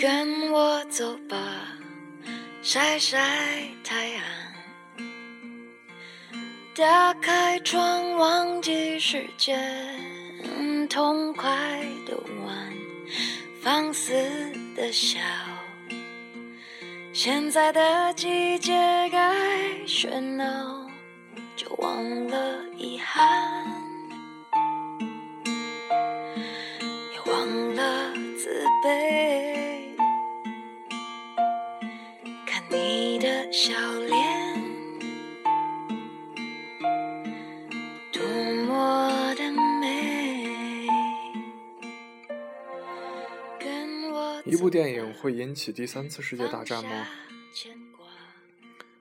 跟我走吧，晒晒太阳。打开窗，忘记时间，痛快的玩，放肆的笑。现在的季节该喧闹，就忘了遗憾，你的笑脸，多么的美。跟我一部电影会引起第三次世界大战吗？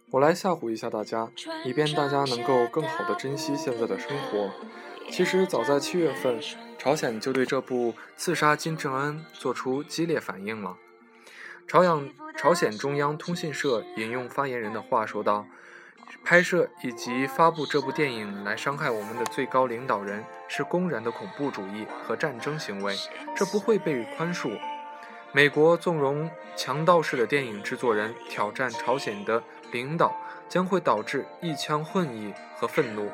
我来吓唬一下大家，以便大家能够更好的珍惜现在的生活。其实早在七月份，朝鲜就对这部刺杀金正恩做出激烈反应了。朝阳朝鲜中央通讯社引用发言人的话说道：“拍摄以及发布这部电影来伤害我们的最高领导人，是公然的恐怖主义和战争行为，这不会被宽恕。”美国纵容强盗式的电影制作人挑战朝鲜的领导，将会导致一腔恨意和愤怒，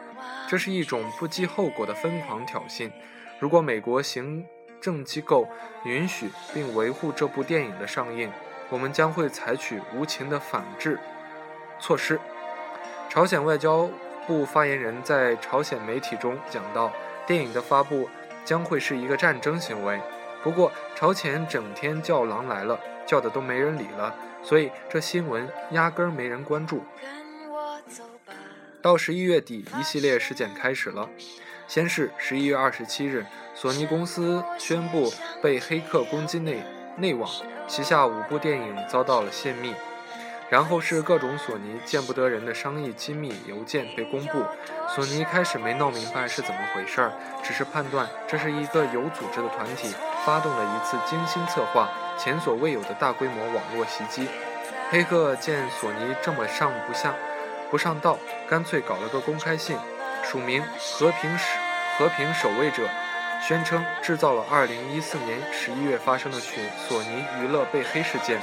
这是一种不计后果的疯狂挑衅。如果美国行政机构允许并维护这部电影的上映，我们将会采取无情的反制措施。朝鲜外交部发言人在朝鲜媒体中讲到，电影的发布将会是一个战争行为。不过，朝鲜整天叫狼来了，叫的都没人理了，所以这新闻压根儿没人关注。到十一月底，一系列事件开始了。先是十一月二十七日，索尼公司宣布被黑客攻击内内网，旗下五部电影遭到了泄密。然后是各种索尼见不得人的商业机密邮件被公布。索尼开始没闹明白是怎么回事儿，只是判断这是一个有组织的团体发动了一次精心策划、前所未有的大规模网络袭击。黑客见索尼这么上不下不上道，干脆搞了个公开信，署名“和平使和平守卫者”，宣称制造了2014年11月发生的去索尼娱乐被黑事件，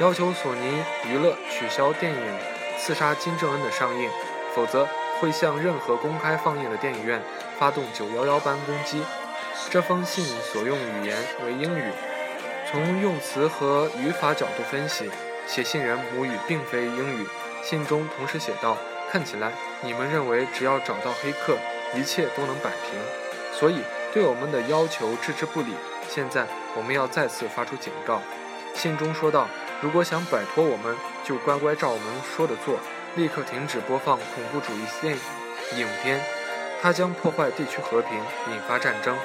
要求索尼娱乐取消电影《刺杀金正恩》的上映，否则会向任何公开放映的电影院发动911般攻击。这封信所用语言为英语，从用词和语法角度分析，写信人母语并非英语。信中同时写道：“看起来你们认为只要找到黑客，一切都能摆平，所以对我们的要求置之不理。现在我们要再次发出警告。”信中说道：“如果想摆脱我们，就乖乖照我们说的做，立刻停止播放恐怖主义电影片，它将破坏地区和平，引发战争。”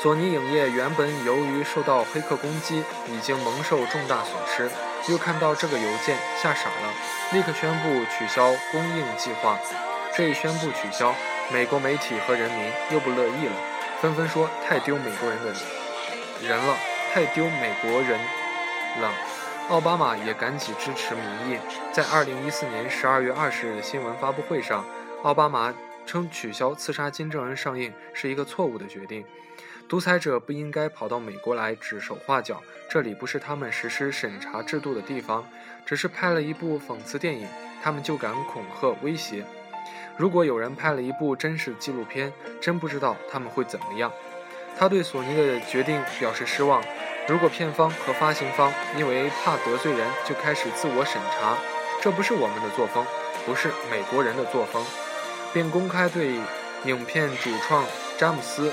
索尼影业原本由于受到黑客攻击，已经蒙受重大损失，又看到这个邮件，吓傻了，立刻宣布取消供应计划。这一宣布取消，美国媒体和人民又不乐意了，纷纷说太丢美国人的人了，太丢美国人了。奥巴马也赶紧支持民意，在2014年12月20日的新闻发布会上，奥巴马称取消《刺杀金正恩》上映是一个错误的决定。独裁者不应该跑到美国来指手画脚，这里不是他们实施审查制度的地方。只是拍了一部讽刺电影，他们就敢恐吓威胁。如果有人拍了一部真实纪录片，真不知道他们会怎么样。他对索尼的决定表示失望。如果片方和发行方因为怕得罪人就开始自我审查，这不是我们的作风，不是美国人的作风，并公开对影片主创詹姆斯。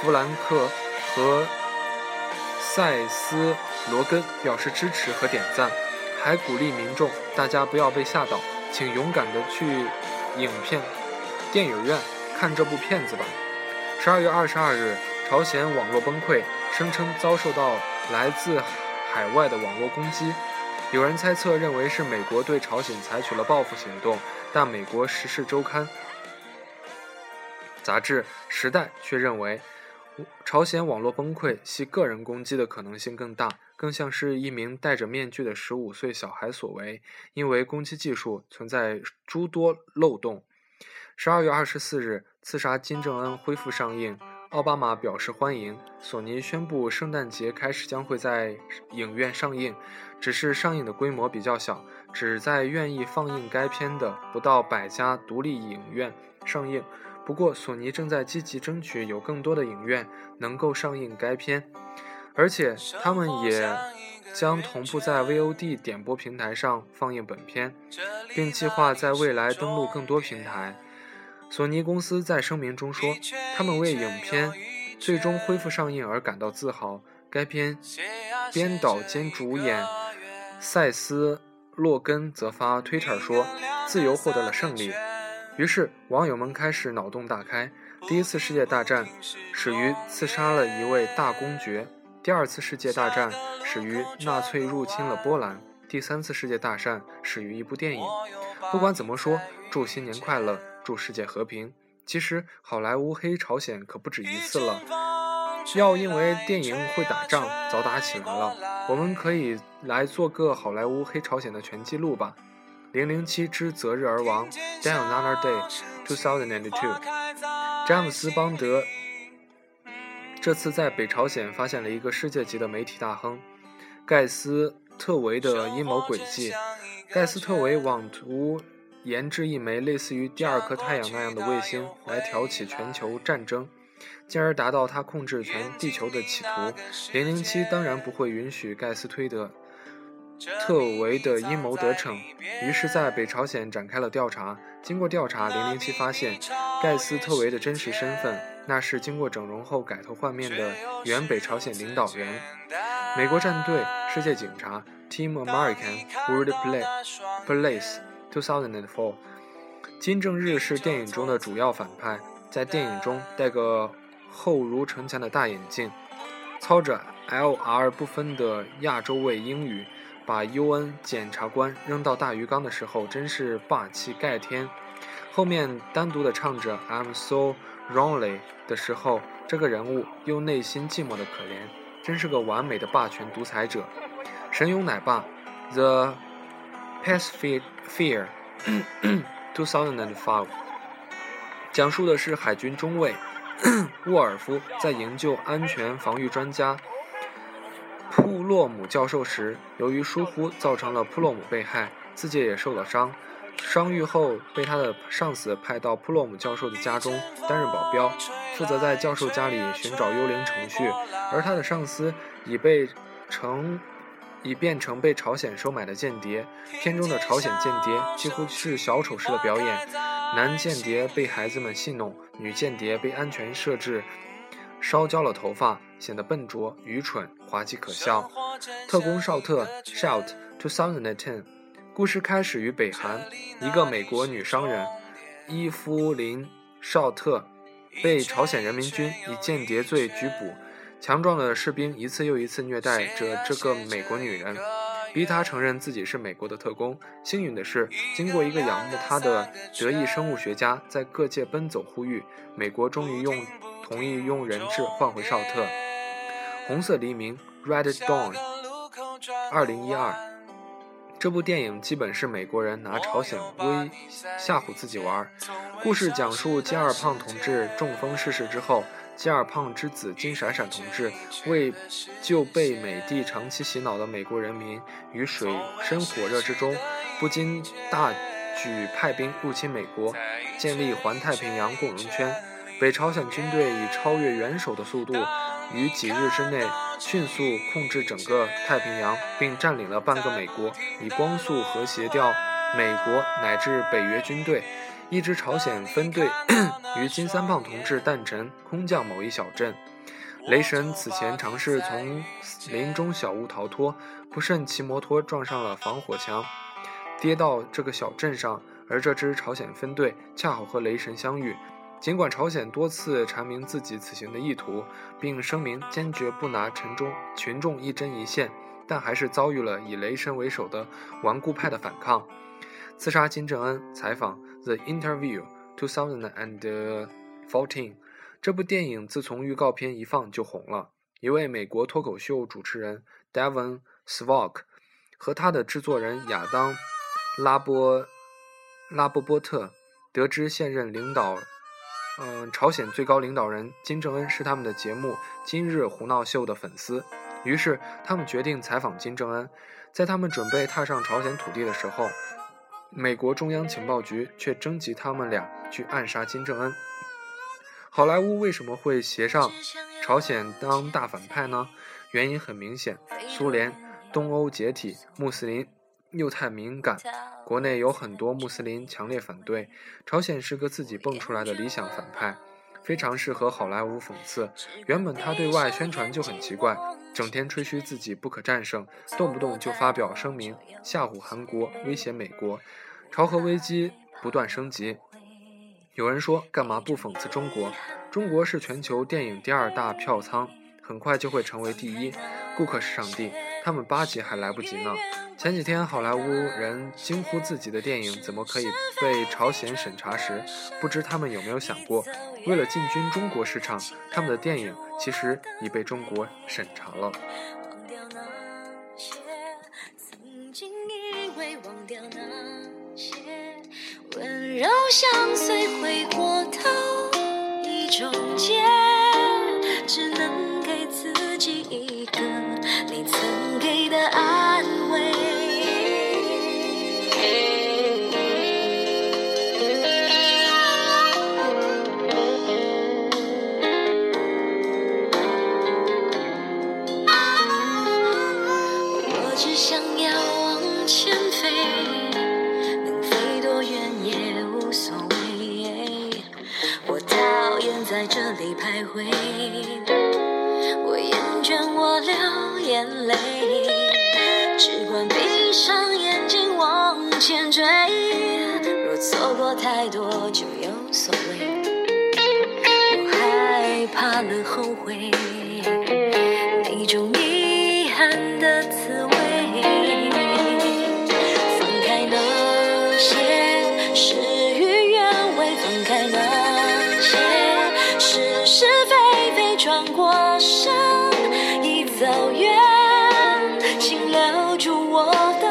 弗兰克和塞斯罗根表示支持和点赞，还鼓励民众大家不要被吓倒，请勇敢地去影片电影院看这部片子吧。十二月二十二日，朝鲜网络崩溃，声称遭受到来自海外的网络攻击。有人猜测认为是美国对朝鲜采取了报复行动，但美国《时事周刊》杂志《时代》却认为。朝鲜网络崩溃系个人攻击的可能性更大，更像是一名戴着面具的十五岁小孩所为，因为攻击技术存在诸多漏洞。十二月二十四日，《刺杀金正恩》恢复上映，奥巴马表示欢迎。索尼宣布圣诞节开始将会在影院上映，只是上映的规模比较小，只在愿意放映该片的不到百家独立影院上映。不过，索尼正在积极争取有更多的影院能够上映该片，而且他们也将同步在 VOD 点播平台上放映本片，并计划在未来登陆更多平台。索尼公司在声明中说，他们为影片最终恢复上映而感到自豪。该片编导兼主演塞斯·洛根则发推特说：“自由获得了胜利。”于是网友们开始脑洞大开。第一次世界大战始于刺杀了一位大公爵，第二次世界大战始于纳粹入侵了波兰，第三次世界大战始于一部电影。不管怎么说，祝新年快乐！祝世界和平。其实好莱坞黑朝鲜可不止一次了，要因为电影会打仗早打起来了。我们可以来做个好莱坞黑朝鲜的全记录吧。零零七之择日而亡，Die Another Day，Two Thousand and Two。詹姆斯邦德这次在北朝鲜发现了一个世界级的媒体大亨盖斯特维的阴谋诡计。盖斯特维妄图。研制一枚类似于第二颗太阳那样的卫星，来挑起全球战争，进而达到他控制全地球的企图。零零七当然不会允许盖斯推德特维的阴谋得逞，于是，在北朝鲜展开了调查。经过调查，零零七发现盖斯特维的真实身份，那是经过整容后改头换面的原北朝鲜领导人。美国战队、世界警察 （Team American World Play、Police。2004，金正日是电影中的主要反派，在电影中戴个厚如城墙的大眼镜，操着 L-R 不分的亚洲味英语，把 UN 检察官扔到大鱼缸的时候，真是霸气盖天。后面单独的唱着 I'm so lonely 的时候，这个人物又内心寂寞的可怜，真是个完美的霸权独裁者。神勇奶爸，The。Pacific Fear 2005讲述的是海军中尉 沃尔夫在营救安全防御专家普洛姆教授时，由于疏忽造成了普洛姆被害，自己也受了伤。伤愈后，被他的上司派到普洛姆教授的家中担任保镖，负责在教授家里寻找幽灵程序，而他的上司已被成。已变成被朝鲜收买的间谍。片中的朝鲜间谍几乎是小丑式的表演：男间谍被孩子们戏弄，女间谍被安全设置烧焦了头发，显得笨拙、愚蠢、滑稽可笑。特工绍特 （Shout to Thousand and Ten） 故事开始于北韩，一个美国女商人伊夫林·绍特被朝鲜人民军以间谍罪拘捕。强壮的士兵一次又一次虐待着这个美国女人，逼她承认自己是美国的特工。幸运的是，经过一个仰慕她的德裔生物学家在各界奔走呼吁，美国终于用同意用人质换回绍特。红色黎明 （Red Dawn），二零一二。这部电影基本是美国人拿朝鲜威吓唬自己玩。故事讲述金二胖同志中风逝世之后。金二胖之子金闪闪同志为救被美帝长期洗脑的美国人民于水深火热之中，不禁大举派兵入侵美国，建立环太平洋共荣圈。北朝鲜军队以超越元首的速度，于几日之内迅速控制整个太平洋，并占领了半个美国，以光速和谐掉美国乃至北约军队。一支朝鲜分队 于金三胖同志诞辰空降某一小镇，雷神此前尝试从林中小屋逃脱，不慎骑摩托撞上了防火墙，跌到这个小镇上。而这支朝鲜分队恰好和雷神相遇。尽管朝鲜多次阐明自己此行的意图，并声明坚决不拿群众群众一针一线，但还是遭遇了以雷神为首的顽固派的反抗，刺杀金正恩。采访。The Interview 2014，这部电影自从预告片一放就红了。一位美国脱口秀主持人 Devon Swok 和他的制作人亚当拉波拉波波特得知现任领导嗯，朝鲜最高领导人金正恩是他们的节目《今日胡闹秀》的粉丝，于是他们决定采访金正恩。在他们准备踏上朝鲜土地的时候，美国中央情报局却征集他们俩去暗杀金正恩。好莱坞为什么会协上朝鲜当大反派呢？原因很明显，苏联、东欧解体，穆斯林又太敏感，国内有很多穆斯林强烈反对。朝鲜是个自己蹦出来的理想反派，非常适合好莱坞讽刺。原本他对外宣传就很奇怪，整天吹嘘自己不可战胜，动不动就发表声明吓唬韩国，威胁美国，朝核危机不断升级。有人说，干嘛不讽刺中国？中国是全球电影第二大票仓，很快就会成为第一。顾客是上帝，他们巴结还来不及呢。前几天，好莱坞人惊呼自己的电影怎么可以被朝鲜审查时，不知他们有没有想过，为了进军中国市场，他们的电影其实已被中国审查了。忘掉那些曾经因为忘掉那些温柔相随，回过头，一种结，只能给自己一个前追。若错过太多，就有所谓。我害怕了后悔，那种遗憾的滋味。放开那些事与愿违，放开那些是是非非。转过身，已走远，请留住我的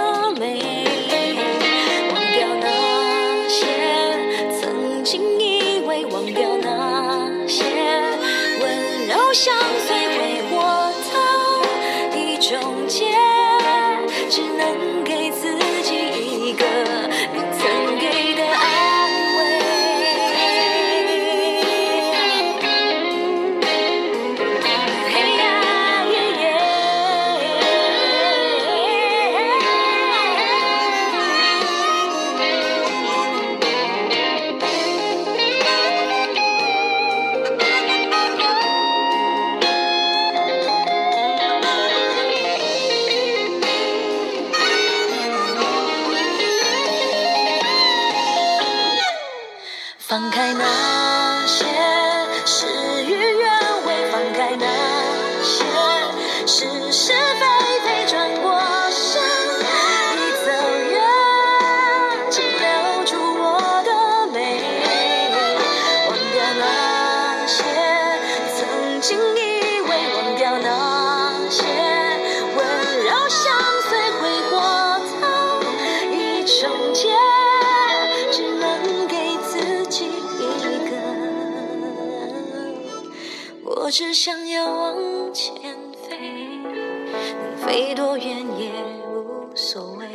我只想要往前飞，能飞多远也无所谓。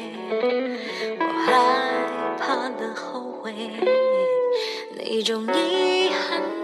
我害怕了后悔，那种遗憾。